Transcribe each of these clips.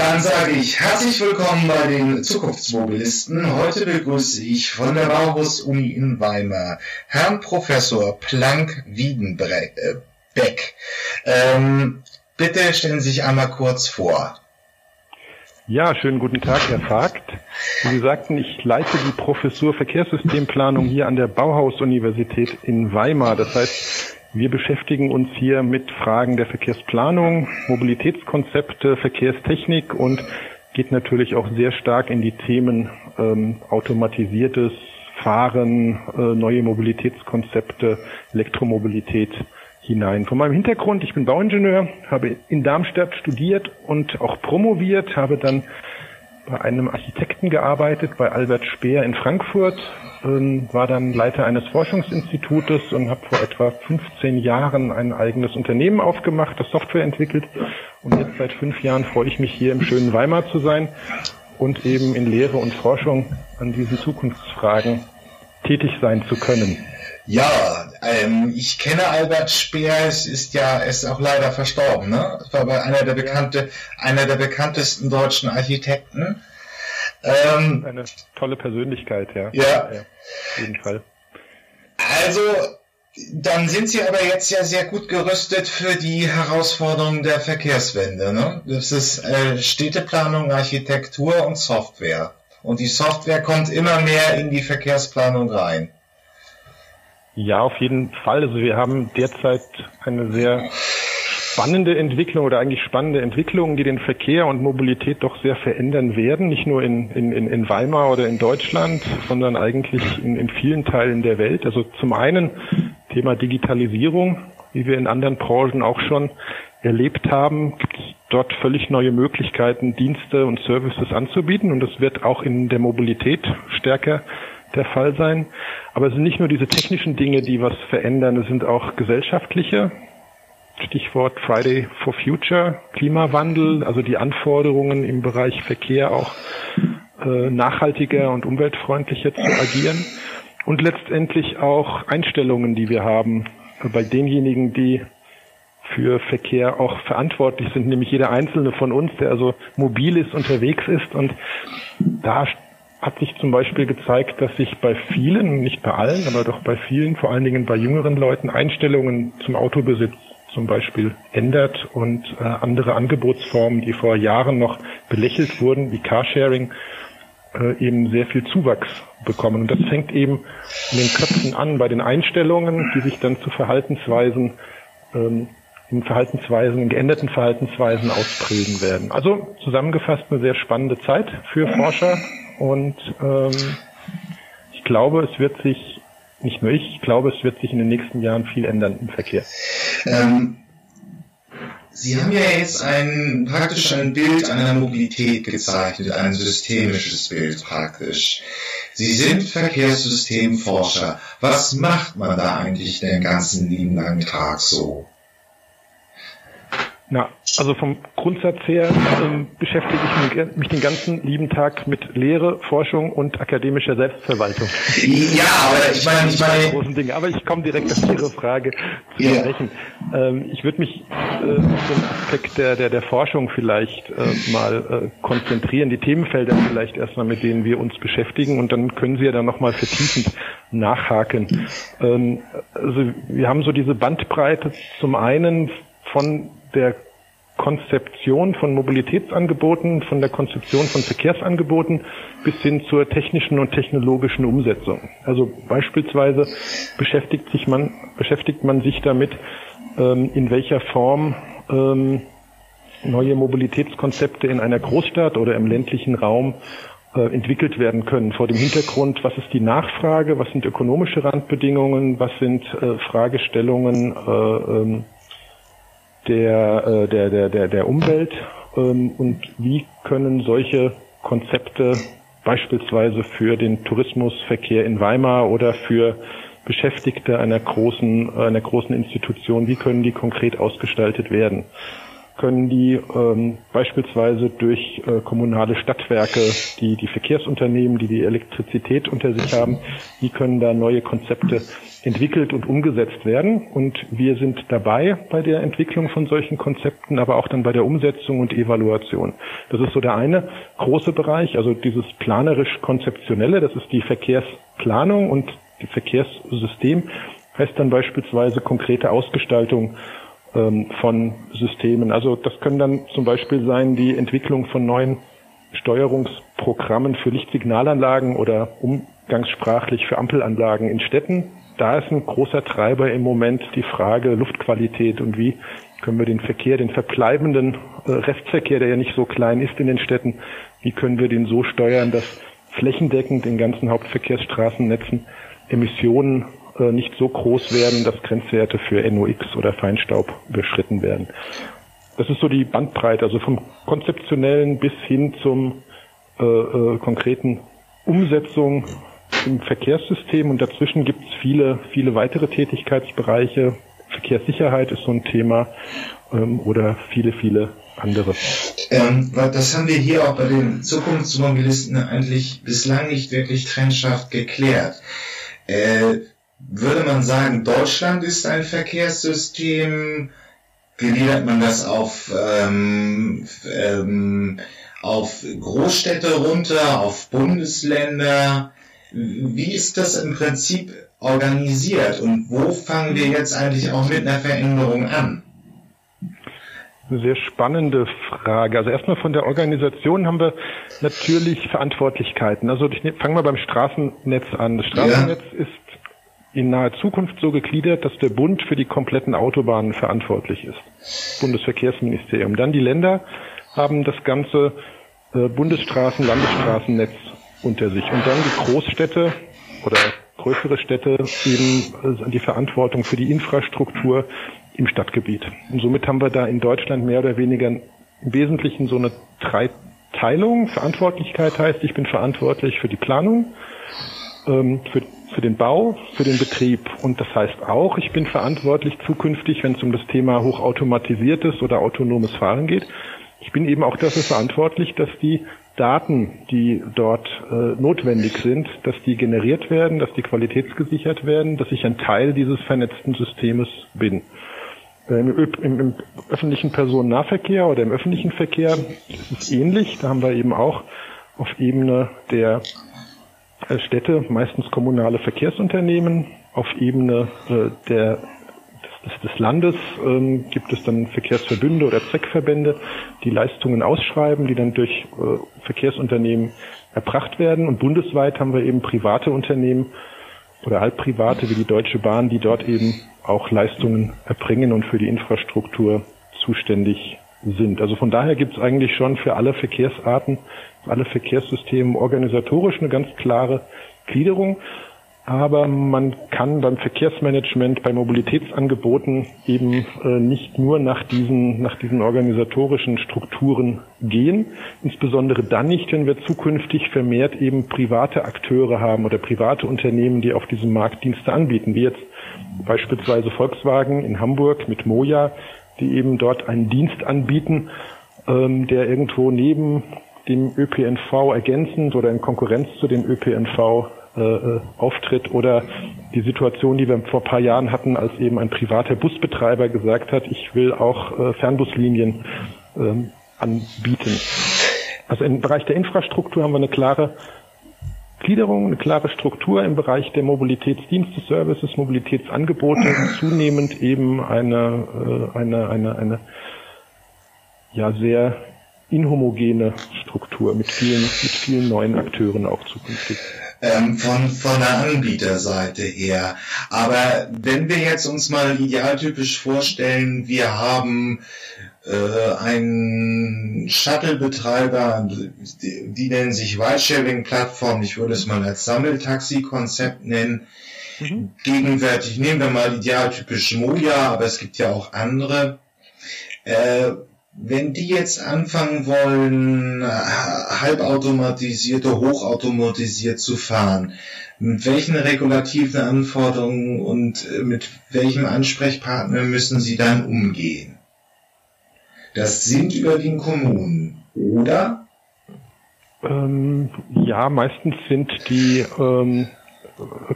Dann sage ich herzlich willkommen bei den Zukunftsmobilisten. Heute begrüße ich von der Bauhaus-Uni in Weimar Herrn Professor Planck-Wiedenbeck. Ähm, bitte stellen Sie sich einmal kurz vor. Ja, schönen guten Tag, Herr Vogt. Wie Sie sagten, ich leite die Professur Verkehrssystemplanung hier an der Bauhaus-Universität in Weimar. Das heißt, wir beschäftigen uns hier mit Fragen der Verkehrsplanung, Mobilitätskonzepte, Verkehrstechnik und geht natürlich auch sehr stark in die Themen ähm, automatisiertes Fahren, äh, neue Mobilitätskonzepte, Elektromobilität hinein. Von meinem Hintergrund, ich bin Bauingenieur, habe in Darmstadt studiert und auch promoviert, habe dann bei einem Architekten gearbeitet, bei Albert Speer in Frankfurt, ähm, war dann Leiter eines Forschungsinstitutes und habe vor etwa 15 Jahren ein eigenes Unternehmen aufgemacht, das Software entwickelt. Und jetzt seit fünf Jahren freue ich mich hier im schönen Weimar zu sein und eben in Lehre und Forschung an diesen Zukunftsfragen tätig sein zu können. Ja, ähm, ich kenne Albert Speer, es ist ja, ist auch leider verstorben, ne? War aber einer der bekannte, einer der bekanntesten deutschen Architekten. Ähm, Eine tolle Persönlichkeit, ja. Ja. ja auf jeden Fall. Also, dann sind Sie aber jetzt ja sehr gut gerüstet für die Herausforderungen der Verkehrswende. Ne? Das ist äh, Städteplanung, Architektur und Software. Und die Software kommt immer mehr in die Verkehrsplanung rein. Ja, auf jeden Fall. Also wir haben derzeit eine sehr spannende Entwicklung oder eigentlich spannende Entwicklungen, die den Verkehr und Mobilität doch sehr verändern werden, nicht nur in, in, in Weimar oder in Deutschland, sondern eigentlich in, in vielen Teilen der Welt. Also zum einen Thema Digitalisierung, wie wir in anderen Branchen auch schon erlebt haben, gibt es dort völlig neue Möglichkeiten, Dienste und Services anzubieten und das wird auch in der Mobilität stärker der Fall sein. Aber es sind nicht nur diese technischen Dinge, die was verändern, es sind auch gesellschaftliche Stichwort Friday for Future, Klimawandel, also die Anforderungen im Bereich Verkehr auch äh, nachhaltiger und umweltfreundlicher zu agieren und letztendlich auch Einstellungen, die wir haben bei denjenigen, die für Verkehr auch verantwortlich sind, nämlich jeder einzelne von uns, der also mobil ist, unterwegs ist. Und da hat sich zum Beispiel gezeigt, dass sich bei vielen, nicht bei allen, aber doch bei vielen, vor allen Dingen bei jüngeren Leuten, Einstellungen zum Autobesitz zum Beispiel ändert und äh, andere Angebotsformen, die vor Jahren noch belächelt wurden, wie Carsharing, äh, eben sehr viel Zuwachs bekommen. Und das fängt eben in den Köpfen an, bei den Einstellungen, die sich dann zu Verhaltensweisen ähm, in Verhaltensweisen, in geänderten Verhaltensweisen ausprägen werden. Also zusammengefasst eine sehr spannende Zeit für Forscher und ähm, ich glaube, es wird sich nicht nur ich, ich glaube, es wird sich in den nächsten Jahren viel ändern im Verkehr. Ähm, Sie haben ja jetzt ein, praktisch ein Bild einer Mobilität gezeichnet, ein systemisches Bild praktisch. Sie sind Verkehrssystemforscher. Was macht man da eigentlich den ganzen lieben langen Tag so? Na, also vom Grundsatz her ähm, beschäftige ich mich, mich, den ganzen lieben Tag mit Lehre, Forschung und akademischer Selbstverwaltung. Ja, aber ich meine, ich meine großen Dinge. Aber ich komme direkt auf Ihre Frage zu yeah. sprechen. Ähm, ich würde mich äh, auf den Aspekt der, der, der Forschung vielleicht äh, mal äh, konzentrieren, die Themenfelder vielleicht erstmal, mit denen wir uns beschäftigen und dann können Sie ja dann nochmal vertiefend nachhaken. Ähm, also wir haben so diese Bandbreite zum einen von der Konzeption von Mobilitätsangeboten, von der Konzeption von Verkehrsangeboten bis hin zur technischen und technologischen Umsetzung. Also beispielsweise beschäftigt sich man, beschäftigt man sich damit, ähm, in welcher Form ähm, neue Mobilitätskonzepte in einer Großstadt oder im ländlichen Raum äh, entwickelt werden können. Vor dem Hintergrund, was ist die Nachfrage, was sind ökonomische Randbedingungen, was sind äh, Fragestellungen äh, ähm, der, äh, der, der, der, der Umwelt ähm, und wie können solche Konzepte beispielsweise für den Tourismusverkehr in Weimar oder für Beschäftigte einer großen, einer großen Institution, wie können die konkret ausgestaltet werden? können die ähm, beispielsweise durch äh, kommunale Stadtwerke, die die Verkehrsunternehmen, die die Elektrizität unter sich haben, die können da neue Konzepte entwickelt und umgesetzt werden. Und wir sind dabei bei der Entwicklung von solchen Konzepten, aber auch dann bei der Umsetzung und Evaluation. Das ist so der eine große Bereich, also dieses planerisch-konzeptionelle, das ist die Verkehrsplanung und die Verkehrssystem heißt dann beispielsweise konkrete Ausgestaltung ähm, von Systemen. Also das können dann zum Beispiel sein die Entwicklung von neuen Steuerungsprogrammen für Lichtsignalanlagen oder umgangssprachlich für Ampelanlagen in Städten. Da ist ein großer Treiber im Moment die Frage Luftqualität und wie können wir den Verkehr, den verbleibenden äh, Restverkehr, der ja nicht so klein ist in den Städten, wie können wir den so steuern, dass flächendeckend in ganzen Hauptverkehrsstraßennetzen Emissionen äh, nicht so groß werden, dass Grenzwerte für NOx oder Feinstaub überschritten werden. Das ist so die Bandbreite, also vom konzeptionellen bis hin zum äh, äh, konkreten Umsetzung im Verkehrssystem und dazwischen gibt es viele, viele weitere Tätigkeitsbereiche. Verkehrssicherheit ist so ein Thema ähm, oder viele, viele andere. Ähm, das haben wir hier auch bei den Zukunftsmobilisten eigentlich bislang nicht wirklich trennscharf geklärt. Äh, würde man sagen, Deutschland ist ein Verkehrssystem? Gliedert man das auf, ähm, ähm, auf Großstädte runter, auf Bundesländer? Wie ist das im Prinzip organisiert und wo fangen wir jetzt eigentlich auch mit einer Veränderung an? Eine sehr spannende Frage. Also erstmal von der Organisation haben wir natürlich Verantwortlichkeiten. Also ich fange mal beim Straßennetz an. Das Straßennetz ja. ist in naher Zukunft so gegliedert, dass der Bund für die kompletten Autobahnen verantwortlich ist. Bundesverkehrsministerium. Dann die Länder haben das ganze äh, Bundesstraßen, Landesstraßennetz unter sich. Und dann die Großstädte oder größere Städte eben äh, die Verantwortung für die Infrastruktur im Stadtgebiet. Und somit haben wir da in Deutschland mehr oder weniger im Wesentlichen so eine Dreiteilung. Verantwortlichkeit heißt, ich bin verantwortlich für die Planung, ähm, für für den Bau, für den Betrieb. Und das heißt auch, ich bin verantwortlich zukünftig, wenn es um das Thema hochautomatisiertes oder autonomes Fahren geht. Ich bin eben auch dafür verantwortlich, dass die Daten, die dort äh, notwendig sind, dass die generiert werden, dass die qualitätsgesichert werden, dass ich ein Teil dieses vernetzten Systems bin. Äh, Im, im, öffentlichen Personennahverkehr oder im öffentlichen Verkehr ist es ähnlich. Da haben wir eben auch auf Ebene der Städte, meistens kommunale Verkehrsunternehmen. Auf Ebene äh, der, des, des Landes ähm, gibt es dann Verkehrsverbünde oder Zweckverbände, die Leistungen ausschreiben, die dann durch äh, Verkehrsunternehmen erbracht werden. Und bundesweit haben wir eben private Unternehmen oder halbprivate wie die Deutsche Bahn, die dort eben auch Leistungen erbringen und für die Infrastruktur zuständig sind. Also von daher gibt es eigentlich schon für alle Verkehrsarten alle Verkehrssysteme organisatorisch eine ganz klare Gliederung. Aber man kann beim Verkehrsmanagement, bei Mobilitätsangeboten eben äh, nicht nur nach diesen, nach diesen organisatorischen Strukturen gehen. Insbesondere dann nicht, wenn wir zukünftig vermehrt eben private Akteure haben oder private Unternehmen, die auf diesem Markt Dienste anbieten, wie jetzt beispielsweise Volkswagen in Hamburg mit Moja, die eben dort einen Dienst anbieten, ähm, der irgendwo neben dem ÖPNV ergänzend oder in Konkurrenz zu dem ÖPNV äh, äh, auftritt oder die Situation, die wir vor paar Jahren hatten, als eben ein privater Busbetreiber gesagt hat, ich will auch äh, Fernbuslinien ähm, anbieten. Also im Bereich der Infrastruktur haben wir eine klare Gliederung, eine klare Struktur im Bereich der Mobilitätsdienste, Services, Mobilitätsangebote, zunehmend eben eine, äh, eine, eine, eine ja sehr inhomogene Struktur mit vielen, mit vielen neuen Akteuren auch zukünftig. Ähm, von, von der Anbieterseite her. Aber wenn wir jetzt uns mal idealtypisch vorstellen, wir haben äh, einen Shuttle-Betreiber, die, die nennen sich Ridesharing-Plattform, ich würde es mal als Sammeltaxi-Konzept nennen. Mhm. Gegenwärtig nehmen wir mal idealtypisch Moja, aber es gibt ja auch andere. Äh, wenn die jetzt anfangen wollen, halbautomatisiert oder hochautomatisiert zu fahren, mit welchen regulativen Anforderungen und äh, mit welchem Ansprechpartner müssen sie dann umgehen? Das sind überwiegend Kommunen, oder? Ähm, ja, meistens sind die ähm,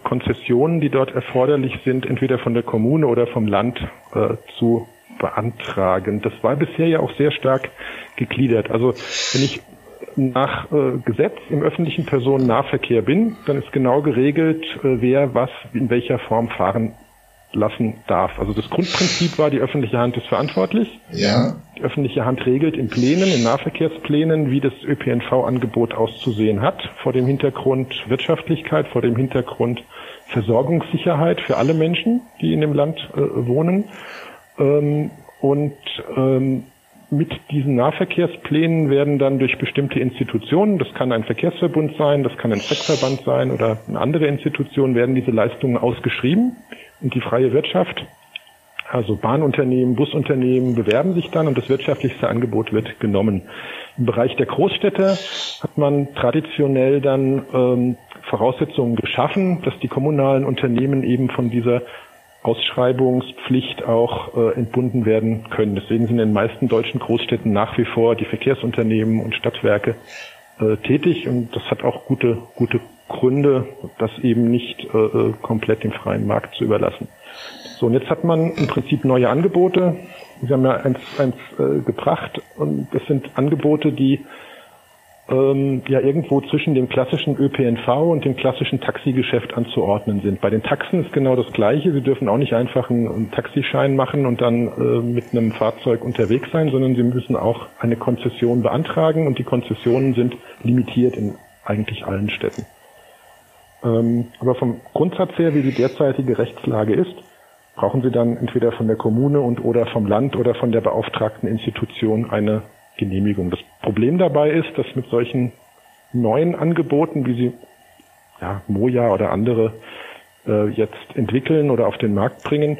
Konzessionen, die dort erforderlich sind, entweder von der Kommune oder vom Land äh, zu beantragen. Das war bisher ja auch sehr stark gegliedert. Also wenn ich nach äh, Gesetz im öffentlichen Personennahverkehr bin, dann ist genau geregelt, äh, wer was in welcher Form fahren lassen darf. Also das Grundprinzip war, die öffentliche Hand ist verantwortlich. Ja. Die öffentliche Hand regelt in Plänen, in Nahverkehrsplänen, wie das ÖPNV-Angebot auszusehen hat, vor dem Hintergrund Wirtschaftlichkeit, vor dem Hintergrund Versorgungssicherheit für alle Menschen, die in dem Land äh, wohnen. Ähm, und ähm, mit diesen Nahverkehrsplänen werden dann durch bestimmte Institutionen, das kann ein Verkehrsverbund sein, das kann ein Zweckverband sein oder eine andere Institution, werden diese Leistungen ausgeschrieben und die freie Wirtschaft, also Bahnunternehmen, Busunternehmen bewerben sich dann und das wirtschaftlichste Angebot wird genommen. Im Bereich der Großstädte hat man traditionell dann ähm, Voraussetzungen geschaffen, dass die kommunalen Unternehmen eben von dieser Ausschreibungspflicht auch äh, entbunden werden können. Deswegen sind in den meisten deutschen Großstädten nach wie vor die Verkehrsunternehmen und Stadtwerke äh, tätig und das hat auch gute, gute Gründe, das eben nicht äh, äh, komplett dem freien Markt zu überlassen. So, und jetzt hat man im Prinzip neue Angebote. Sie haben ja eins, eins äh, gebracht und das sind Angebote, die ähm, ja irgendwo zwischen dem klassischen ÖPNV und dem klassischen Taxigeschäft anzuordnen sind. Bei den Taxen ist genau das Gleiche. Sie dürfen auch nicht einfach einen, einen Taxischein machen und dann äh, mit einem Fahrzeug unterwegs sein, sondern sie müssen auch eine Konzession beantragen und die Konzessionen sind limitiert in eigentlich allen Städten. Ähm, aber vom Grundsatz her, wie die derzeitige Rechtslage ist, brauchen Sie dann entweder von der Kommune und oder vom Land oder von der beauftragten Institution eine Genehmigung. Das Problem dabei ist, dass mit solchen neuen Angeboten, wie sie ja, Moja oder andere äh, jetzt entwickeln oder auf den Markt bringen,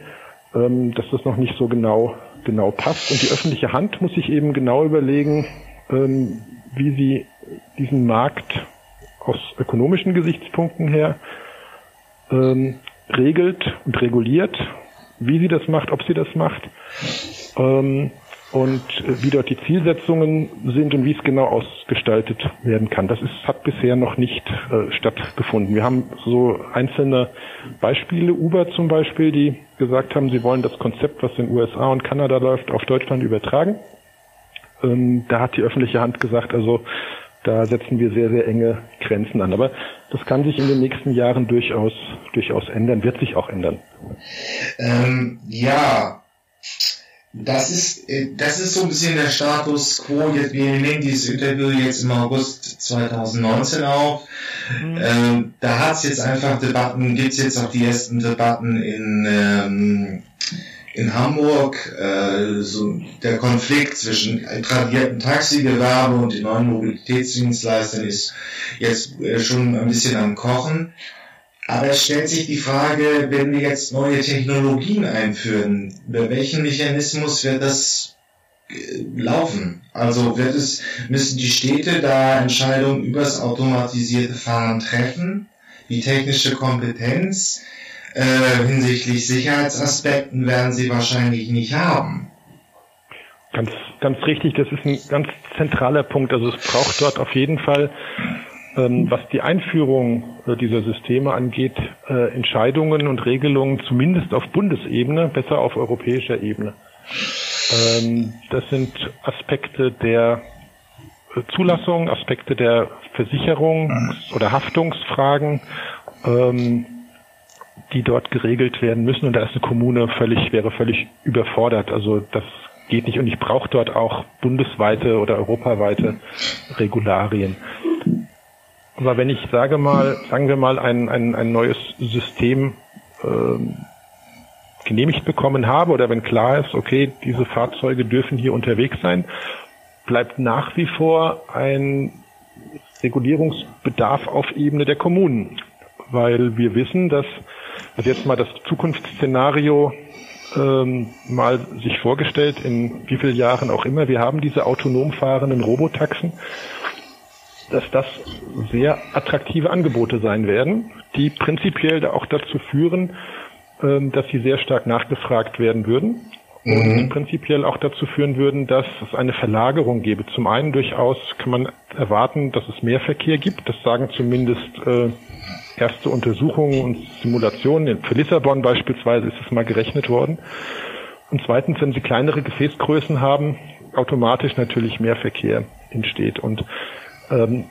ähm, dass das noch nicht so genau genau passt. Und die öffentliche Hand muss sich eben genau überlegen, ähm, wie sie diesen Markt aus ökonomischen Gesichtspunkten her ähm, regelt und reguliert, wie sie das macht, ob sie das macht ähm, und wie dort die Zielsetzungen sind und wie es genau ausgestaltet werden kann. Das ist, hat bisher noch nicht äh, stattgefunden. Wir haben so einzelne Beispiele, Uber zum Beispiel, die gesagt haben, sie wollen das Konzept, was in USA und Kanada läuft, auf Deutschland übertragen. Ähm, da hat die öffentliche Hand gesagt, also da setzen wir sehr, sehr enge Grenzen an. Aber das kann sich in den nächsten Jahren durchaus, durchaus ändern, wird sich auch ändern. Ähm, ja, das ist, äh, das ist so ein bisschen der Status quo. Jetzt, wir nehmen dieses Interview jetzt im August 2019 auf. Mhm. Ähm, da hat es jetzt einfach Debatten, gibt es jetzt auch die ersten Debatten in, ähm, in Hamburg äh, so der Konflikt zwischen tradierten Taxigewerbe und den neuen Mobilitätsdienstleistern ist jetzt äh, schon ein bisschen am Kochen. Aber es stellt sich die Frage, wenn wir jetzt neue Technologien einführen, über welchen Mechanismus wird das äh, laufen? Also wird es, müssen die Städte da Entscheidungen über das automatisierte Fahren treffen? Die technische Kompetenz? äh, hinsichtlich Sicherheitsaspekten werden sie wahrscheinlich nicht haben. Ganz, ganz richtig, das ist ein ganz zentraler Punkt. Also es braucht dort auf jeden Fall, was die Einführung äh, dieser Systeme angeht, äh, Entscheidungen und Regelungen zumindest auf Bundesebene, besser auf europäischer Ebene. Ähm, das sind Aspekte der äh, Zulassung, Aspekte der Versicherung oder Haftungsfragen, ähm, die dort geregelt werden müssen. Und da ist eine Kommune völlig, wäre völlig überfordert. Also das geht nicht. Und ich brauche dort auch bundesweite oder europaweite Regularien. Aber wenn ich sage mal, sagen wir mal, ein, ein, ein neues System ähm, genehmigt bekommen habe oder wenn klar ist, okay, diese Fahrzeuge dürfen hier unterwegs sein, bleibt nach wie vor ein Regulierungsbedarf auf Ebene der Kommunen, weil wir wissen, dass also jetzt mal das Zukunftsszenario ähm, mal sich vorgestellt, in wie vielen Jahren auch immer, wir haben diese autonom fahrenden Robotaxen, dass das sehr attraktive Angebote sein werden, die prinzipiell auch dazu führen, ähm, dass sie sehr stark nachgefragt werden würden und mhm. prinzipiell auch dazu führen würden, dass es eine Verlagerung gäbe. Zum einen durchaus kann man erwarten, dass es mehr Verkehr gibt. Das sagen zumindest äh, erste Untersuchungen und Simulationen. Für Lissabon beispielsweise ist es mal gerechnet worden. Und zweitens, wenn Sie kleinere Gefäßgrößen haben, automatisch natürlich mehr Verkehr entsteht. Und ähm,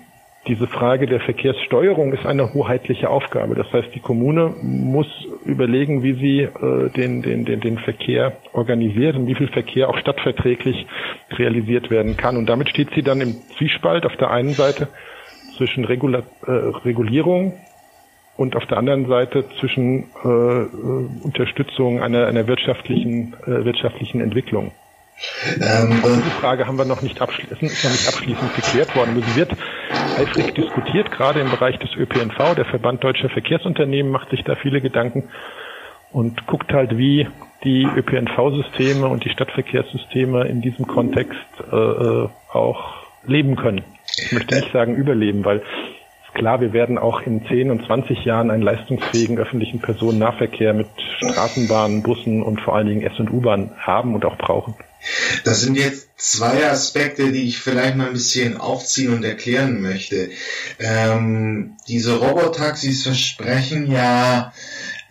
diese Frage der Verkehrssteuerung ist eine hoheitliche Aufgabe. Das heißt, die Kommune muss überlegen, wie sie äh, den, den, den, den Verkehr organisiert und wie viel Verkehr auch stadtverträglich realisiert werden kann. Und damit steht sie dann im Zwiespalt auf der einen Seite zwischen Regula äh, Regulierung und auf der anderen Seite zwischen äh, äh Unterstützung einer, einer wirtschaftlichen, äh, wirtschaftlichen Entwicklung. Ähm, Diese Frage haben wir noch nicht, abschließend, ist noch nicht abschließend geklärt worden. Sie wird eifrig diskutiert, gerade im Bereich des ÖPNV. Der Verband Deutscher Verkehrsunternehmen macht sich da viele Gedanken und guckt halt, wie die ÖPNV-Systeme und die Stadtverkehrssysteme in diesem Kontext äh, äh auch leben können. Ich möchte nicht sagen überleben, weil klar, wir werden auch in 10 und 20 Jahren einen leistungsfähigen öffentlichen Personennahverkehr mit Straßenbahnen, Bussen und vor allen Dingen S- und U-Bahn haben und auch brauchen. Das sind jetzt zwei Aspekte, die ich vielleicht mal ein bisschen aufziehen und erklären möchte. Ähm, diese Robotaxis versprechen ja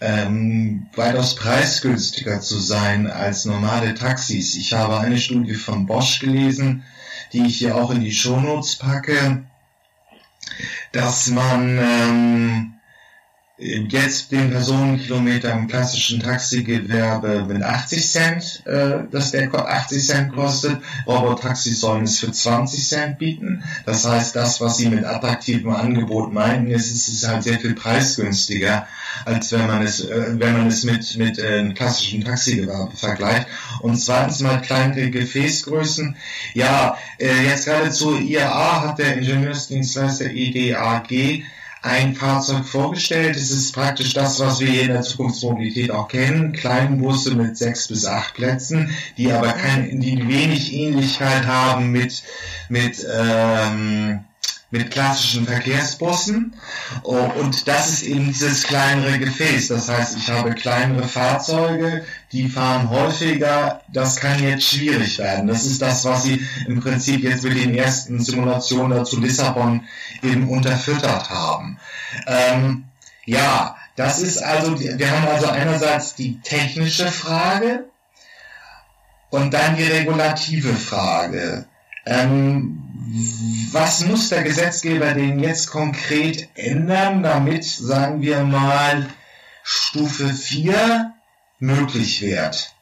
ähm, weitaus preisgünstiger zu sein als normale Taxis. Ich habe eine Studie von Bosch gelesen, die ich hier auch in die Shownotes packe, dass man ähm, jetzt den Personenkilometer im klassischen Taxigewerbe mit 80 Cent, äh, dass der 80 Cent kostet. Robotaxis sollen es für 20 Cent bieten. Das heißt, das, was sie mit attraktivem Angebot meinen, ist, ist es halt sehr viel preisgünstiger, als wenn man es, äh, wenn man es mit, mit äh, klassischen Taxigewerbe vergleicht. Und zweitens mal kleinere Gefäßgrößen. Ja, äh, jetzt gerade zu IAA hat der Ingenieursdienstleister IDAG ein Fahrzeug vorgestellt. Es ist praktisch das, was wir hier in der Zukunftsmobilität auch kennen. Kleinbusse mit sechs bis acht Plätzen, die aber kein, die wenig Ähnlichkeit haben mit, mit, ähm, mit klassischen Verkehrsbussen. Oh, und das ist eben dieses kleinere Gefäß. Das heißt, ich habe kleinere Fahrzeuge, die fahren häufiger. Das kann jetzt schwierig werden. Das ist das, was Sie im Prinzip jetzt mit den ersten Simulationen dazu Lissabon eben unterfüttert haben. Ähm, ja, das ist also, wir haben also einerseits die technische Frage und dann die regulative Frage. Ähm, was muss der Gesetzgeber denn jetzt konkret ändern, damit, sagen wir mal, Stufe 4 möglich wird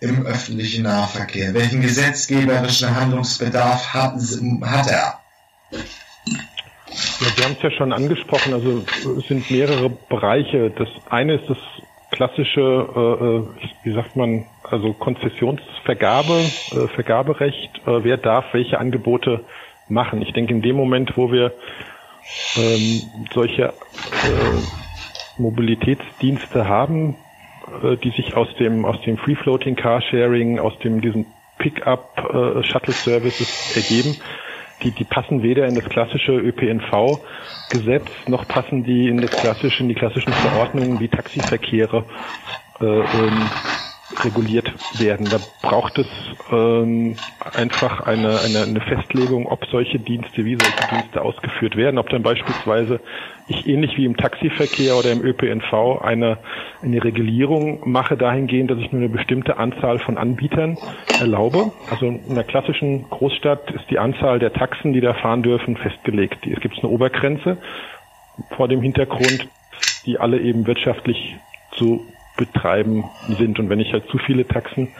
im öffentlichen Nahverkehr? Welchen gesetzgeberischen Handlungsbedarf hat, hat er? Ja, wir haben es ja schon angesprochen, also es sind mehrere Bereiche. Das eine ist das klassische, äh, äh wie sagt man, also Konzessionsvergabe, äh, Vergaberecht. Äh, wer darf welche Angebote machen? Ich denke, in dem Moment, wo wir ähm, solche äh, Mobilitätsdienste haben, äh, die sich aus dem aus dem Free Floating Carsharing, aus dem diesen Pickup äh, Shuttle Services ergeben, die, die passen weder in das klassische ÖPNV-Gesetz noch passen die in das klassische, in die klassischen Verordnungen wie Taxiverkehre äh, ähm, reguliert werden. Da braucht es ähm, einfach eine, eine, eine Festlegung, ob solche Dienste, wie solche Dienste ausgeführt werden, ob dann beispielsweise ich ähnlich wie im Taxiverkehr oder im ÖPNV eine, eine Regulierung mache dahingehend, dass ich nur eine bestimmte Anzahl von Anbietern erlaube. Also in einer klassischen Großstadt ist die Anzahl der Taxen, die da fahren dürfen, festgelegt. Es gibt eine Obergrenze vor dem Hintergrund, die alle eben wirtschaftlich zu betreiben sind. Und wenn ich halt zu viele Taxen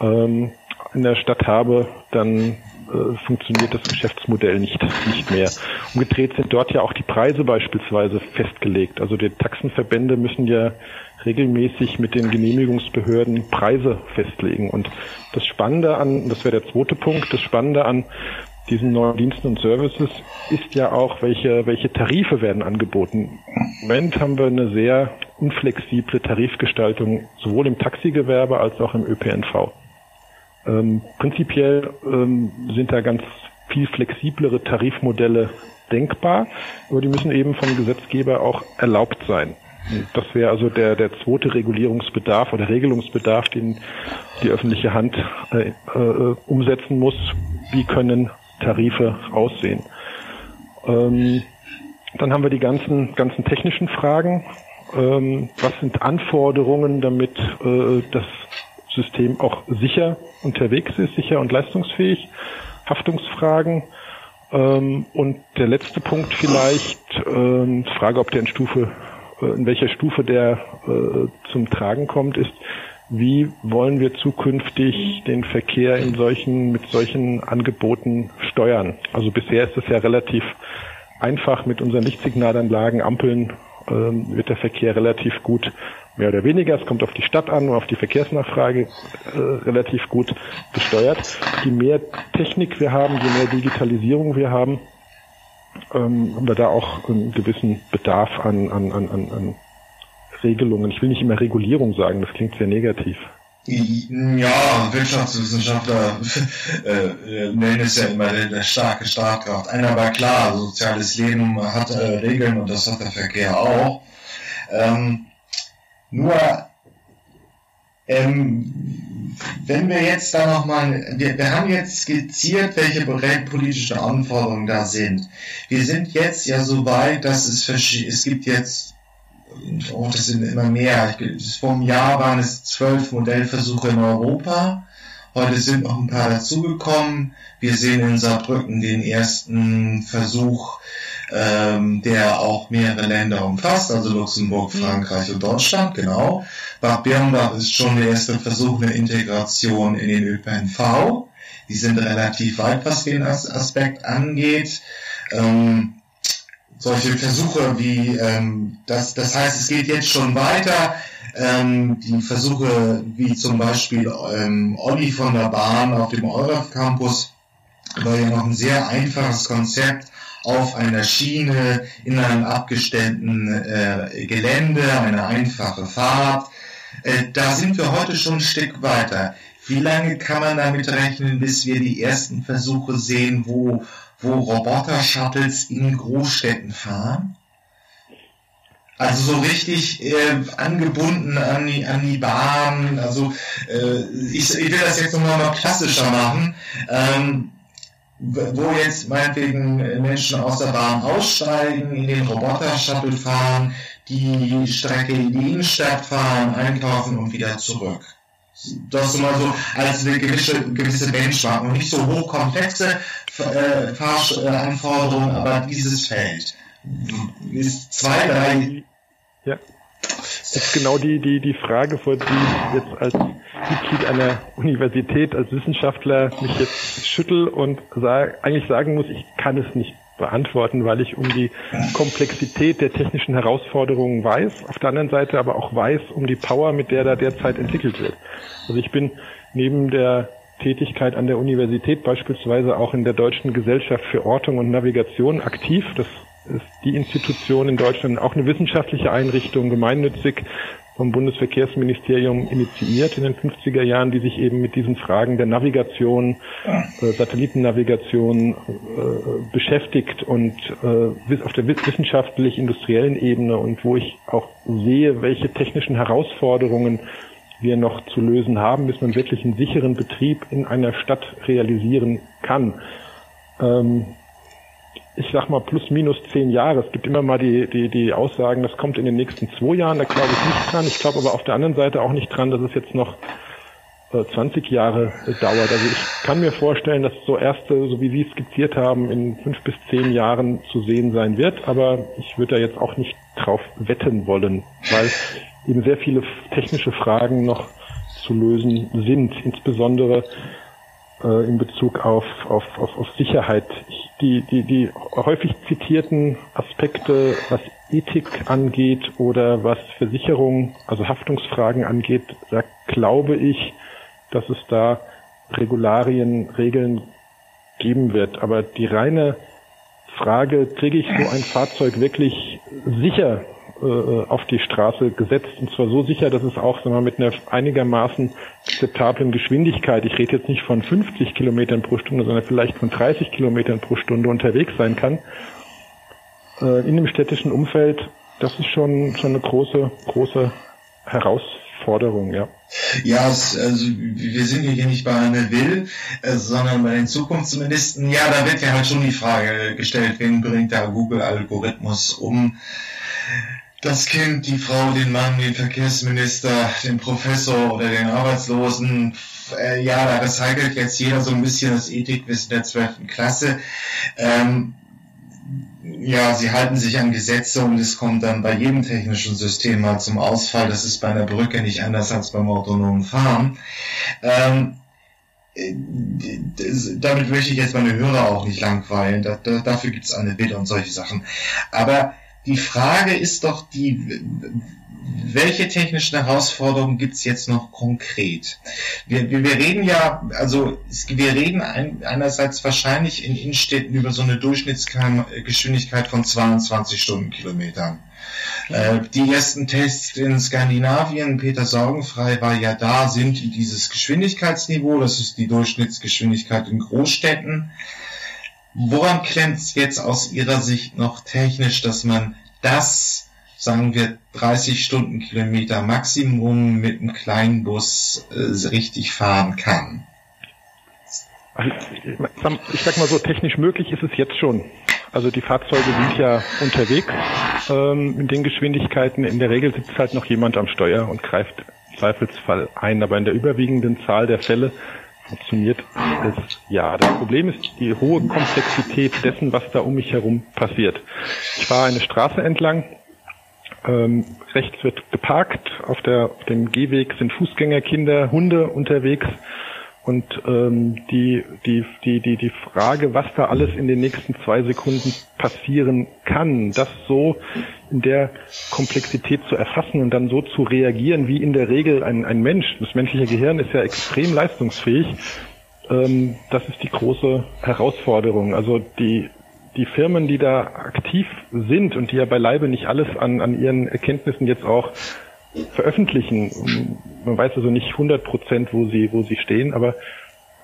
ähm, in der Stadt habe, dann äh, funktioniert das Geschäftsmodell nicht, nicht mehr. Umgedreht sind dort ja auch die Preise beispielsweise festgelegt. Also die Taxenverbände müssen ja regelmäßig mit den Genehmigungsbehörden Preise festlegen. Und das Spannende an, das wäre der zweite Punkt, das Spannende an diesen neuen Diensten und Services ist ja auch, welche, welche Tarife werden angeboten. Im Moment haben wir eine sehr unflexible Tarifgestaltung, sowohl im Taxigewerbe als auch im ÖPNV. Ähm, prinzipiell ähm, sind da ganz viel flexiblere Tarifmodelle denkbar, aber die müssen eben vom Gesetzgeber auch erlaubt sein. Das wäre also der, der zweite Regulierungsbedarf oder Regelungsbedarf, den die öffentliche Hand äh, äh, umsetzen muss. Wie können Tarife aussehen? Ähm, dann haben wir die ganzen, ganzen technischen Fragen. Ähm, was sind Anforderungen, damit äh, das System auch sicher unterwegs ist, sicher und leistungsfähig? Haftungsfragen. Ähm, und der letzte Punkt vielleicht, ähm, Frage, ob der in Stufe, äh, in welcher Stufe der äh, zum Tragen kommt, ist, wie wollen wir zukünftig den Verkehr in solchen, mit solchen Angeboten steuern? Also bisher ist es ja relativ einfach mit unseren Lichtsignalanlagen, Ampeln, ähm, wird der Verkehr relativ gut mehr oder weniger. Es kommt auf die Stadt an, auf die Verkehrsnachfrage äh, relativ gut gesteuert. Je mehr Technik wir haben, je mehr Digitalisierung wir haben, ähm, haben wir da auch einen gewissen Bedarf an, an, an, an Regelungen. Ich will nicht immer Regulierung sagen, das klingt sehr negativ. Ja, Wirtschaftswissenschaftler äh, äh, nennen es ja immer der, starke Startkraft. Einer war klar, soziales Leben hat äh, Regeln und das hat der Verkehr auch. Ähm, nur, ähm, wenn wir jetzt da nochmal, wir, wir haben jetzt skizziert, welche politischen Anforderungen da sind. Wir sind jetzt ja so weit, dass es, es gibt jetzt, oh, das sind immer mehr, vor einem Jahr waren es zwölf Modellversuche in Europa. Heute sind noch ein paar dazugekommen. Wir sehen in Saarbrücken den ersten Versuch ähm, der auch mehrere Länder umfasst, also Luxemburg, mhm. Frankreich und Deutschland, genau. Bad Birnbach ist schon der erste Versuch eine Integration in den ÖPNV. Die sind relativ weit, was den Aspekt angeht. Ähm, solche Versuche wie, ähm, das, das heißt, es geht jetzt schon weiter. Ähm, die Versuche wie zum Beispiel ähm, Olli von der Bahn auf dem Euraf Campus war ja noch ein sehr einfaches Konzept, auf einer Schiene in einem abgestellten äh, Gelände, eine einfache Fahrt. Äh, da sind wir heute schon ein Stück weiter. Wie lange kann man damit rechnen, bis wir die ersten Versuche sehen, wo, wo Roboter-Shuttles in Großstädten fahren? Also so richtig äh, angebunden an die, an die Bahn. Also äh, ich, ich will das jetzt nochmal mal klassischer machen. Ähm, wo jetzt meinetwegen Menschen aus der Bahn aussteigen, in den Roboter-Shuttle fahren, die Strecke in die Innenstadt fahren, einkaufen und wieder zurück. Das ist mal so als eine gewisse, gewisse Benchmark und nicht so hochkomplexe äh, aber dieses Feld ist zwei, drei. Ja. Das ist genau die, die, die Frage, vor die jetzt als Mitglied einer Universität, als Wissenschaftler mich jetzt schüttel und sag, eigentlich sagen muss, ich kann es nicht beantworten, weil ich um die Komplexität der technischen Herausforderungen weiß, auf der anderen Seite aber auch weiß um die Power, mit der da derzeit entwickelt wird. Also ich bin neben der Tätigkeit an der Universität beispielsweise auch in der Deutschen Gesellschaft für Ortung und Navigation aktiv. Das ist die Institution in Deutschland, auch eine wissenschaftliche Einrichtung, gemeinnützig, vom Bundesverkehrsministerium initiiert in den 50er Jahren, die sich eben mit diesen Fragen der Navigation, äh, Satellitennavigation äh, beschäftigt und äh, auf der wissenschaftlich-industriellen Ebene und wo ich auch sehe, welche technischen Herausforderungen wir noch zu lösen haben, bis man wirklich einen sicheren Betrieb in einer Stadt realisieren kann. Ähm, ich sag mal, plus minus zehn Jahre. Es gibt immer mal die, die, die Aussagen, das kommt in den nächsten zwei Jahren, da glaube ich nicht dran. Ich glaube aber auf der anderen Seite auch nicht dran, dass es jetzt noch äh, 20 Jahre äh, dauert. Also ich kann mir vorstellen, dass so erste, so wie Sie skizziert haben, in fünf bis zehn Jahren zu sehen sein wird, aber ich würde da jetzt auch nicht drauf wetten wollen, weil eben sehr viele technische Fragen noch zu lösen sind, insbesondere äh, in Bezug auf, auf, auf, auf Sicherheit. Ich, die, die, die häufig zitierten Aspekte, was Ethik angeht oder was Versicherung, also Haftungsfragen angeht, da glaube ich, dass es da Regularien, Regeln geben wird. Aber die reine Frage, kriege ich so ein Fahrzeug wirklich sicher äh, auf die Straße gesetzt und zwar so sicher, dass es auch sagen wir, mit einer einigermaßen akzeptablen Geschwindigkeit, ich rede jetzt nicht von 50 Kilometern pro Stunde, sondern vielleicht von 30 Kilometern pro Stunde unterwegs sein kann. Äh, in dem städtischen Umfeld, das ist schon, schon eine große, große Herausforderung, ja. Ja, also wir sind hier nicht bei Anne Will, äh, sondern bei den Zukunftsministern. Ja, da wird ja halt schon die Frage gestellt, wen bringt der Google-Algorithmus um? Das Kind, die Frau, den Mann, den Verkehrsminister, den Professor oder den Arbeitslosen. Äh, ja, da recycelt jetzt jeder so ein bisschen das Ethikwissen der zwölften Klasse. Ähm, ja, sie halten sich an Gesetze und es kommt dann bei jedem technischen System mal zum Ausfall. Das ist bei einer Brücke nicht anders als beim autonomen Fahren. Ähm, damit möchte ich jetzt meine Hörer auch nicht langweilen. Da, da, dafür gibt es eine Bild und solche Sachen. Aber die Frage ist doch die, welche technischen Herausforderungen gibt es jetzt noch konkret? Wir, wir, wir reden ja, also wir reden ein, einerseits wahrscheinlich in Innenstädten über so eine Durchschnittsgeschwindigkeit von 22 Stundenkilometern. Äh, die ersten Tests in Skandinavien, Peter Sorgenfrei war ja da, sind in dieses Geschwindigkeitsniveau, das ist die Durchschnittsgeschwindigkeit in Großstädten. Woran klemmt es jetzt aus Ihrer Sicht noch technisch, dass man das, sagen wir, 30 Stundenkilometer Maximum mit einem kleinen Bus äh, richtig fahren kann? Also, ich sag mal so, technisch möglich ist es jetzt schon. Also die Fahrzeuge sind ja unterwegs ähm, in den Geschwindigkeiten. In der Regel sitzt halt noch jemand am Steuer und greift im Zweifelsfall ein. Aber in der überwiegenden Zahl der Fälle funktioniert es ja. Das Problem ist die hohe Komplexität dessen, was da um mich herum passiert. Ich fahre eine Straße entlang, ähm, rechts wird geparkt, auf, der, auf dem Gehweg sind Fußgänger, Kinder, Hunde unterwegs und ähm, die, die, die, die, die Frage, was da alles in den nächsten zwei Sekunden passieren kann, das so in der Komplexität zu erfassen und dann so zu reagieren, wie in der Regel ein, ein Mensch. Das menschliche Gehirn ist ja extrem leistungsfähig. Ähm, das ist die große Herausforderung. Also die, die Firmen, die da aktiv sind und die ja beileibe nicht alles an, an ihren Erkenntnissen jetzt auch veröffentlichen. Man weiß also nicht 100 Prozent, wo sie, wo sie stehen, aber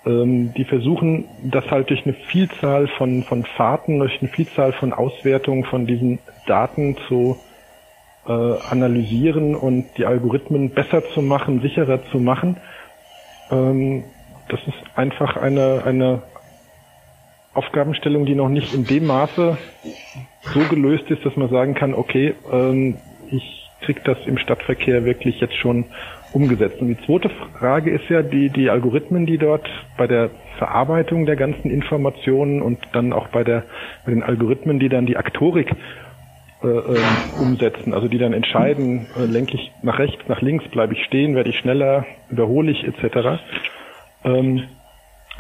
ähm, die versuchen das halt durch eine Vielzahl von, von Fahrten, durch eine Vielzahl von Auswertungen von diesen Daten zu äh, analysieren und die Algorithmen besser zu machen, sicherer zu machen. Ähm, das ist einfach eine, eine Aufgabenstellung, die noch nicht in dem Maße so gelöst ist, dass man sagen kann, okay, ähm, ich kriegt das im Stadtverkehr wirklich jetzt schon umgesetzt. Und die zweite Frage ist ja, die, die Algorithmen, die dort bei der Verarbeitung der ganzen Informationen und dann auch bei, der, bei den Algorithmen, die dann die Aktorik äh, äh, umsetzen, also die dann entscheiden, äh, lenke ich nach rechts, nach links, bleibe ich stehen, werde ich schneller, überhole ich etc. Ähm,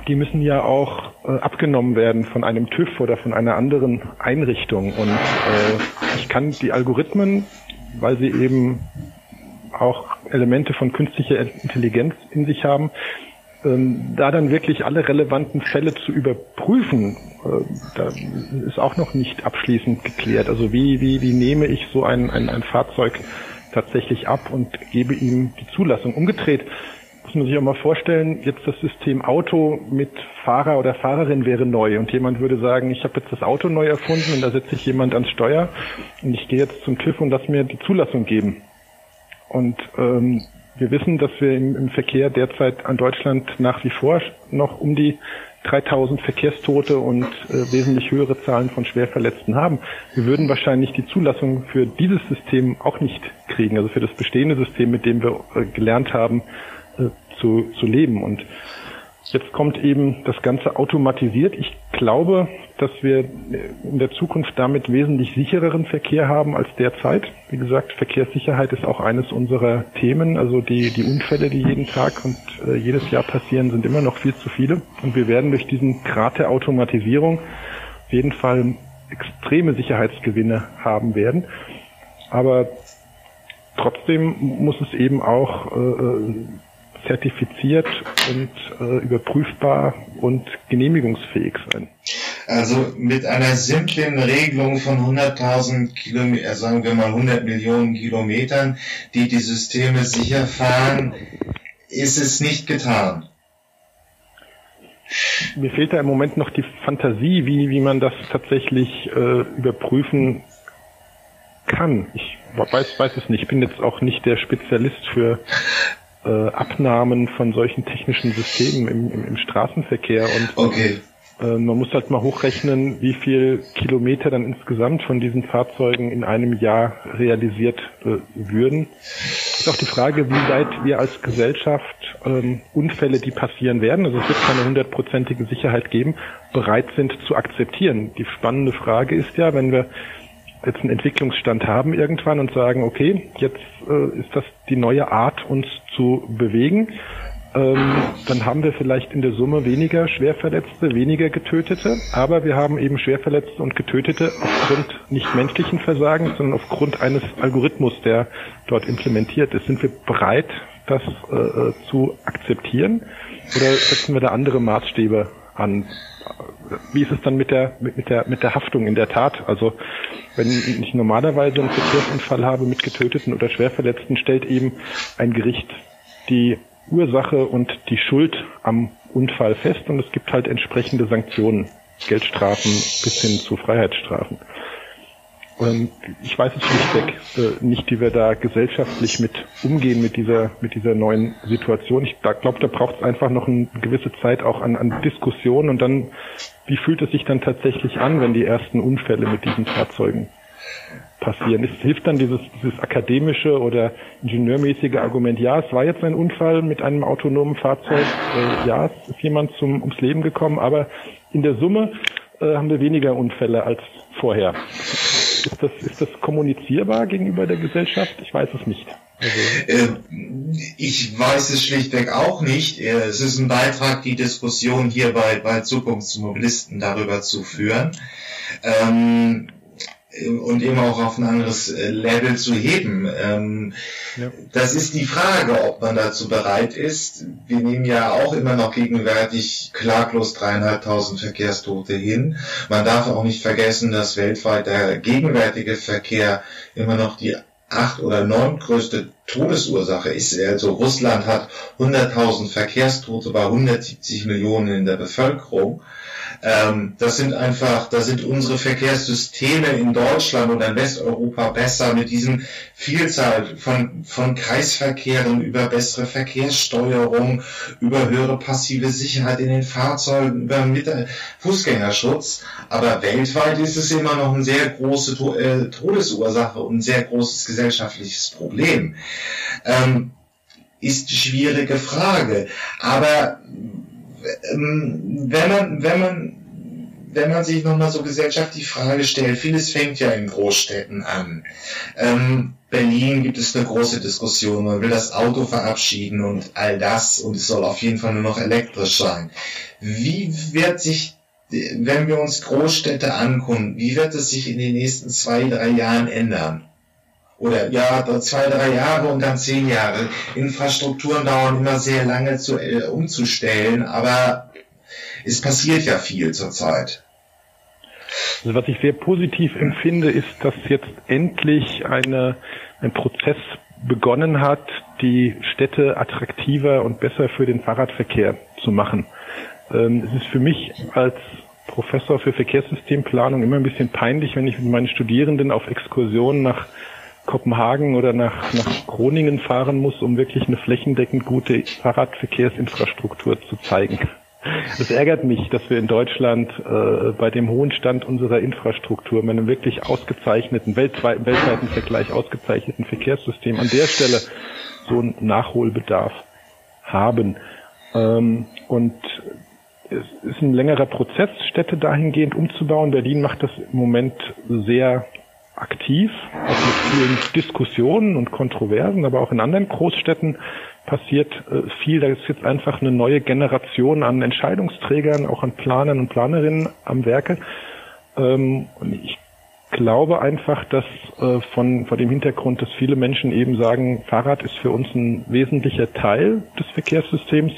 die müssen ja auch äh, abgenommen werden von einem TÜV oder von einer anderen Einrichtung. Und äh, ich kann die Algorithmen weil sie eben auch Elemente von künstlicher Intelligenz in sich haben, ähm, da dann wirklich alle relevanten Fälle zu überprüfen, äh, da ist auch noch nicht abschließend geklärt. Also wie, wie, wie nehme ich so ein, ein, ein Fahrzeug tatsächlich ab und gebe ihm die Zulassung. Umgedreht muss man sich auch mal vorstellen, jetzt das System Auto mit Fahrer oder Fahrerin wäre neu und jemand würde sagen, ich habe jetzt das Auto neu erfunden und da setze ich jemand ans Steuer und ich gehe jetzt zum TÜV und lass mir die Zulassung geben. Und ähm, wir wissen, dass wir im, im Verkehr derzeit an Deutschland nach wie vor noch um die 3000 Verkehrstote und äh, wesentlich höhere Zahlen von Schwerverletzten haben. Wir würden wahrscheinlich die Zulassung für dieses System auch nicht kriegen, also für das bestehende System, mit dem wir äh, gelernt haben, zu, zu leben. Und jetzt kommt eben das Ganze automatisiert. Ich glaube, dass wir in der Zukunft damit wesentlich sichereren Verkehr haben als derzeit. Wie gesagt, Verkehrssicherheit ist auch eines unserer Themen. Also die, die Unfälle, die jeden Tag und äh, jedes Jahr passieren, sind immer noch viel zu viele. Und wir werden durch diesen Grad der Automatisierung auf jeden Fall extreme Sicherheitsgewinne haben werden. Aber trotzdem muss es eben auch äh, äh zertifiziert und äh, überprüfbar und genehmigungsfähig sein. Also mit einer simplen Regelung von 100.000 Kilometer, äh, sagen wir mal 100 Millionen Kilometern, die die Systeme sicher fahren, ist es nicht getan. Mir fehlt da im Moment noch die Fantasie, wie, wie man das tatsächlich äh, überprüfen kann. Ich weiß, weiß es nicht. Ich bin jetzt auch nicht der Spezialist für äh, Abnahmen von solchen technischen Systemen im, im, im Straßenverkehr und okay. äh, man muss halt mal hochrechnen, wie viel Kilometer dann insgesamt von diesen Fahrzeugen in einem Jahr realisiert äh, würden. Ist auch die Frage, wie weit wir als Gesellschaft ähm, Unfälle, die passieren werden, also es wird keine hundertprozentige Sicherheit geben, bereit sind zu akzeptieren. Die spannende Frage ist ja, wenn wir jetzt einen Entwicklungsstand haben irgendwann und sagen, okay, jetzt äh, ist das die neue Art, uns zu bewegen, ähm, dann haben wir vielleicht in der Summe weniger Schwerverletzte, weniger Getötete, aber wir haben eben Schwerverletzte und Getötete aufgrund nicht menschlichen Versagens, sondern aufgrund eines Algorithmus, der dort implementiert ist. Sind wir bereit, das äh, äh zu akzeptieren oder setzen wir da andere Maßstäbe an? Wie ist es dann mit der, mit, mit, der, mit der Haftung in der Tat? Also wenn ich normalerweise einen Verkehrsunfall habe mit Getöteten oder Schwerverletzten, stellt eben ein Gericht die Ursache und die Schuld am Unfall fest und es gibt halt entsprechende Sanktionen, Geldstrafen bis hin zu Freiheitsstrafen. Und ich weiß es schlichtweg äh, nicht, wie wir da gesellschaftlich mit umgehen mit dieser mit dieser neuen Situation. Ich glaube, da braucht es einfach noch eine gewisse Zeit auch an, an Diskussion und dann, wie fühlt es sich dann tatsächlich an, wenn die ersten Unfälle mit diesen Fahrzeugen passieren? Es hilft dann dieses, dieses akademische oder ingenieurmäßige Argument, ja, es war jetzt ein Unfall mit einem autonomen Fahrzeug, äh, ja, es ist jemand zum, ums Leben gekommen, aber in der Summe äh, haben wir weniger Unfälle als vorher. Ist das, ist das kommunizierbar gegenüber der Gesellschaft? Ich weiß es nicht. Also. Äh, ich weiß es schlichtweg auch nicht. Äh, es ist ein Beitrag, die Diskussion hier bei, bei Zukunftsmobilisten darüber zu führen. Ähm, und eben auch auf ein anderes äh, Level zu heben. Ähm, ja. Das ist die Frage, ob man dazu bereit ist. Wir nehmen ja auch immer noch gegenwärtig klaglos dreieinhalbtausend Verkehrstote hin. Man darf auch nicht vergessen, dass weltweit der gegenwärtige Verkehr immer noch die acht oder neuntgrößte Todesursache ist. Also Russland hat 100.000 Verkehrstote bei 170 Millionen in der Bevölkerung. Ähm, das sind einfach, da sind unsere Verkehrssysteme in Deutschland oder in Westeuropa besser mit diesen Vielzahl von, von Kreisverkehren über bessere Verkehrssteuerung, über höhere passive Sicherheit in den Fahrzeugen, über Fußgängerschutz. Aber weltweit ist es immer noch eine sehr große äh, Todesursache und ein sehr großes gesellschaftliches Problem. Ähm, ist schwierige Frage. Aber wenn man, wenn man, wenn man sich nochmal so gesellschaftlich die Frage stellt, vieles fängt ja in Großstädten an. Ähm, Berlin gibt es eine große Diskussion, man will das Auto verabschieden und all das und es soll auf jeden Fall nur noch elektrisch sein. Wie wird sich, wenn wir uns Großstädte angucken, wie wird es sich in den nächsten zwei, drei Jahren ändern? Oder ja, zwei, drei Jahre und dann zehn Jahre. Infrastrukturen dauern immer sehr lange zu, äh, umzustellen, aber es passiert ja viel zurzeit. Also was ich sehr positiv empfinde, ist, dass jetzt endlich eine, ein Prozess begonnen hat, die Städte attraktiver und besser für den Fahrradverkehr zu machen. Ähm, es ist für mich als Professor für Verkehrssystemplanung immer ein bisschen peinlich, wenn ich mit meinen Studierenden auf Exkursionen nach Kopenhagen oder nach, nach Groningen fahren muss, um wirklich eine flächendeckend gute Fahrradverkehrsinfrastruktur zu zeigen. Es ärgert mich, dass wir in Deutschland äh, bei dem hohen Stand unserer Infrastruktur, mit einem wirklich ausgezeichneten, weltweit, weltweiten Vergleich ausgezeichneten Verkehrssystem an der Stelle so einen Nachholbedarf haben. Ähm, und es ist ein längerer Prozess, Städte dahingehend umzubauen. Berlin macht das im Moment sehr aktiv, auch mit vielen Diskussionen und Kontroversen, aber auch in anderen Großstädten passiert äh, viel. Da ist jetzt einfach eine neue Generation an Entscheidungsträgern, auch an Planern und Planerinnen am Werke. Ähm, und ich glaube einfach, dass äh, von, vor dem Hintergrund, dass viele Menschen eben sagen, Fahrrad ist für uns ein wesentlicher Teil des Verkehrssystems,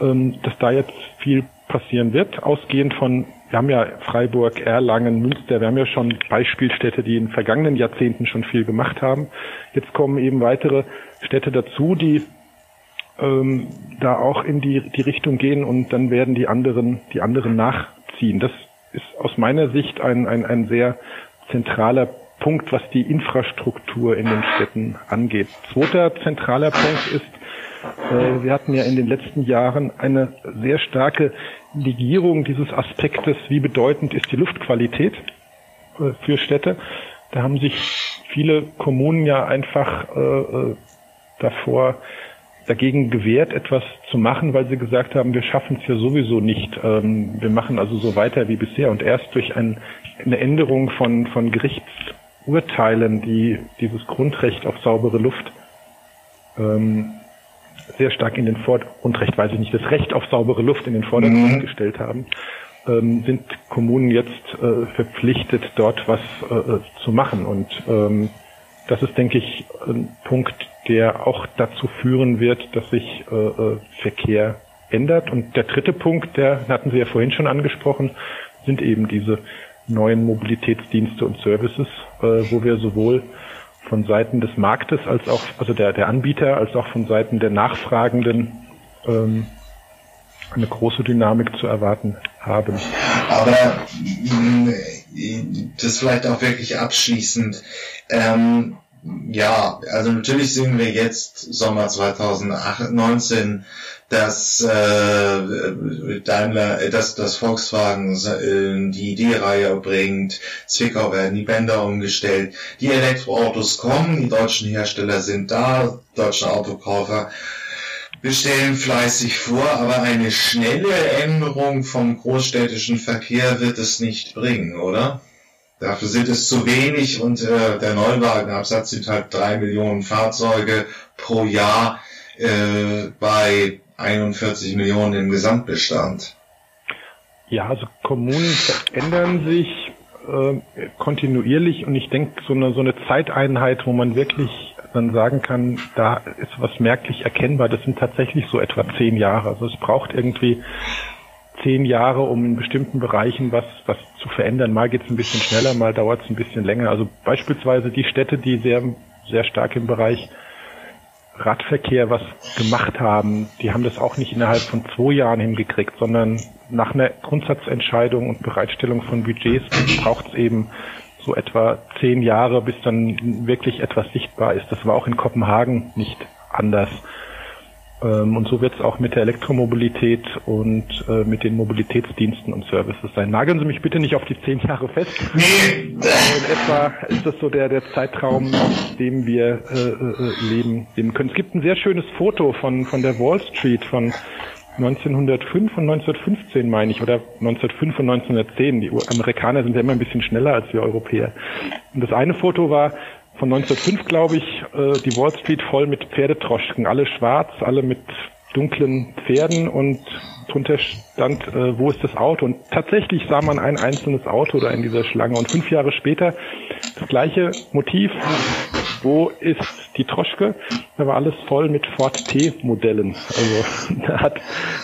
ähm, dass da jetzt viel passieren wird, ausgehend von wir haben ja Freiburg, Erlangen, Münster, wir haben ja schon Beispielstädte, die in vergangenen Jahrzehnten schon viel gemacht haben. Jetzt kommen eben weitere Städte dazu, die ähm, da auch in die, die Richtung gehen und dann werden die anderen, die anderen nachziehen. Das ist aus meiner Sicht ein, ein, ein sehr zentraler Punkt, was die Infrastruktur in den Städten angeht. Zweiter zentraler Punkt ist, wir hatten ja in den letzten Jahren eine sehr starke Negierung dieses Aspektes, wie bedeutend ist die Luftqualität äh, für Städte. Da haben sich viele Kommunen ja einfach äh, äh davor dagegen gewehrt, etwas zu machen, weil sie gesagt haben, wir schaffen es ja sowieso nicht. Ähm, wir machen also so weiter wie bisher. Und erst durch ein, eine Änderung von, von Gerichtsurteilen, die dieses Grundrecht auf saubere Luft ähm, sehr stark in den Vordergrund, Grundrecht weiß ich nicht, das Recht auf saubere Luft in den Vordergrund mhm. gestellt haben, ähm, sind Kommunen jetzt äh, verpflichtet, dort was äh, äh zu machen. Und ähm, das ist, denke ich, ein Punkt, der auch dazu führen wird, dass sich äh, äh, Verkehr ändert. Und der dritte Punkt, der hatten Sie ja vorhin schon angesprochen, sind eben diese neuen Mobilitätsdienste und Services, äh, wo wir sowohl von Seiten des Marktes als auch, also der, der Anbieter, als auch von Seiten der Nachfragenden ähm, eine große Dynamik zu erwarten haben. Aber das vielleicht auch wirklich abschließend. Ähm, ja, also natürlich sehen wir jetzt Sommer 2019, dass äh, Daimler, äh, dass, dass Volkswagen äh, die ID-Reihe bringt, Zwickau werden die Bänder umgestellt, die Elektroautos kommen, die deutschen Hersteller sind da, deutsche Autokäufer bestellen fleißig vor, aber eine schnelle Änderung vom großstädtischen Verkehr wird es nicht bringen, oder? Dafür sind es zu wenig und äh, der Neuwagenabsatz sind halt drei Millionen Fahrzeuge pro Jahr äh, bei 41 Millionen im Gesamtbestand. Ja, also Kommunen verändern sich äh, kontinuierlich und ich denke, so eine, so eine Zeiteinheit, wo man wirklich dann sagen kann, da ist was merklich erkennbar, das sind tatsächlich so etwa zehn Jahre. Also es braucht irgendwie zehn Jahre, um in bestimmten Bereichen was, was zu verändern. Mal geht es ein bisschen schneller, mal dauert es ein bisschen länger. Also beispielsweise die Städte, die sehr, sehr stark im Bereich Radverkehr was gemacht haben, die haben das auch nicht innerhalb von zwei Jahren hingekriegt, sondern nach einer Grundsatzentscheidung und Bereitstellung von Budgets braucht es eben so etwa zehn Jahre, bis dann wirklich etwas sichtbar ist. Das war auch in Kopenhagen nicht anders. Ähm, und so wird es auch mit der Elektromobilität und äh, mit den Mobilitätsdiensten und Services sein. Nageln Sie mich bitte nicht auf die zehn Jahre fest. In etwa ist das so der, der Zeitraum, in dem wir äh, äh, leben, leben können. Es gibt ein sehr schönes Foto von, von der Wall Street von 1905 und 1915 meine ich, oder 1905 und 1910. Die Amerikaner sind ja immer ein bisschen schneller als wir Europäer. Und das eine Foto war von 1905, glaube ich, äh, die Wall Street voll mit Pferdetroschken, alle schwarz, alle mit dunklen Pferden und drunter stand, äh, wo ist das Auto? Und tatsächlich sah man ein einzelnes Auto da in dieser Schlange. Und fünf Jahre später das gleiche Motiv, wo ist die Troschke? Da war alles voll mit Ford T-Modellen. Also da hat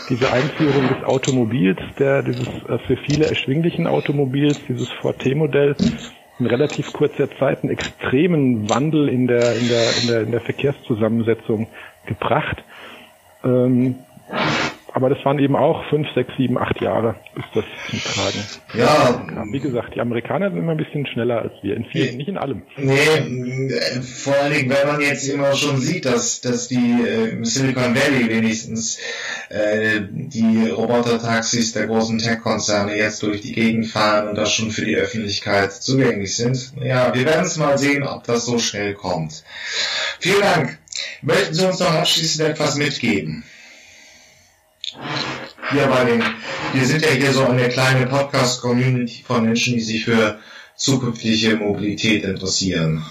diese Einführung des Automobils, der dieses äh, für viele erschwinglichen Automobils, dieses Ford T-Modell, in relativ kurzer Zeit einen extremen Wandel in der, in der, in der, in der Verkehrszusammensetzung gebracht. Ähm, aber das waren eben auch fünf, sechs, sieben, acht Jahre, bis das zum Tragen ja. Wie gesagt, die Amerikaner sind immer ein bisschen schneller als wir, in vielen, nicht in allem. Nee, vor allen Dingen, wenn man jetzt immer schon sieht, dass, dass die äh, im Silicon Valley wenigstens äh, die Roboter-Taxis der großen Tech-Konzerne jetzt durch die Gegend fahren und das schon für die Öffentlichkeit zugänglich sind. Ja, wir werden es mal sehen, ob das so schnell kommt. Vielen Dank. Möchten Sie uns noch abschließend etwas mitgeben? Hier bei den, wir sind ja hier so eine kleine Podcast-Community von Menschen, die sich für zukünftige Mobilität interessieren.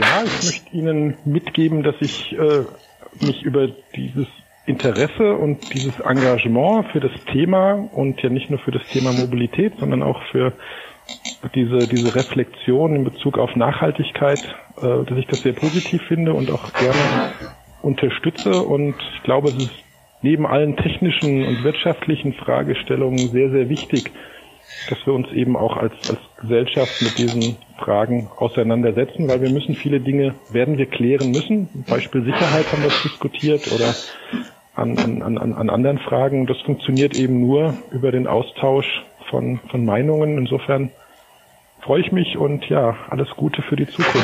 Ja, ich möchte Ihnen mitgeben, dass ich äh, mich über dieses Interesse und dieses Engagement für das Thema und ja nicht nur für das Thema Mobilität, sondern auch für diese, diese Reflexion in Bezug auf Nachhaltigkeit, äh, dass ich das sehr positiv finde und auch gerne unterstütze. Und ich glaube, es ist neben allen technischen und wirtschaftlichen Fragestellungen sehr, sehr wichtig, dass wir uns eben auch als, als Gesellschaft mit diesen Fragen auseinandersetzen, weil wir müssen viele Dinge, werden wir klären müssen. Beispiel Sicherheit haben wir diskutiert oder an, an, an, an anderen Fragen. Das funktioniert eben nur über den Austausch von, von Meinungen. Insofern freue ich mich und ja, alles Gute für die Zukunft.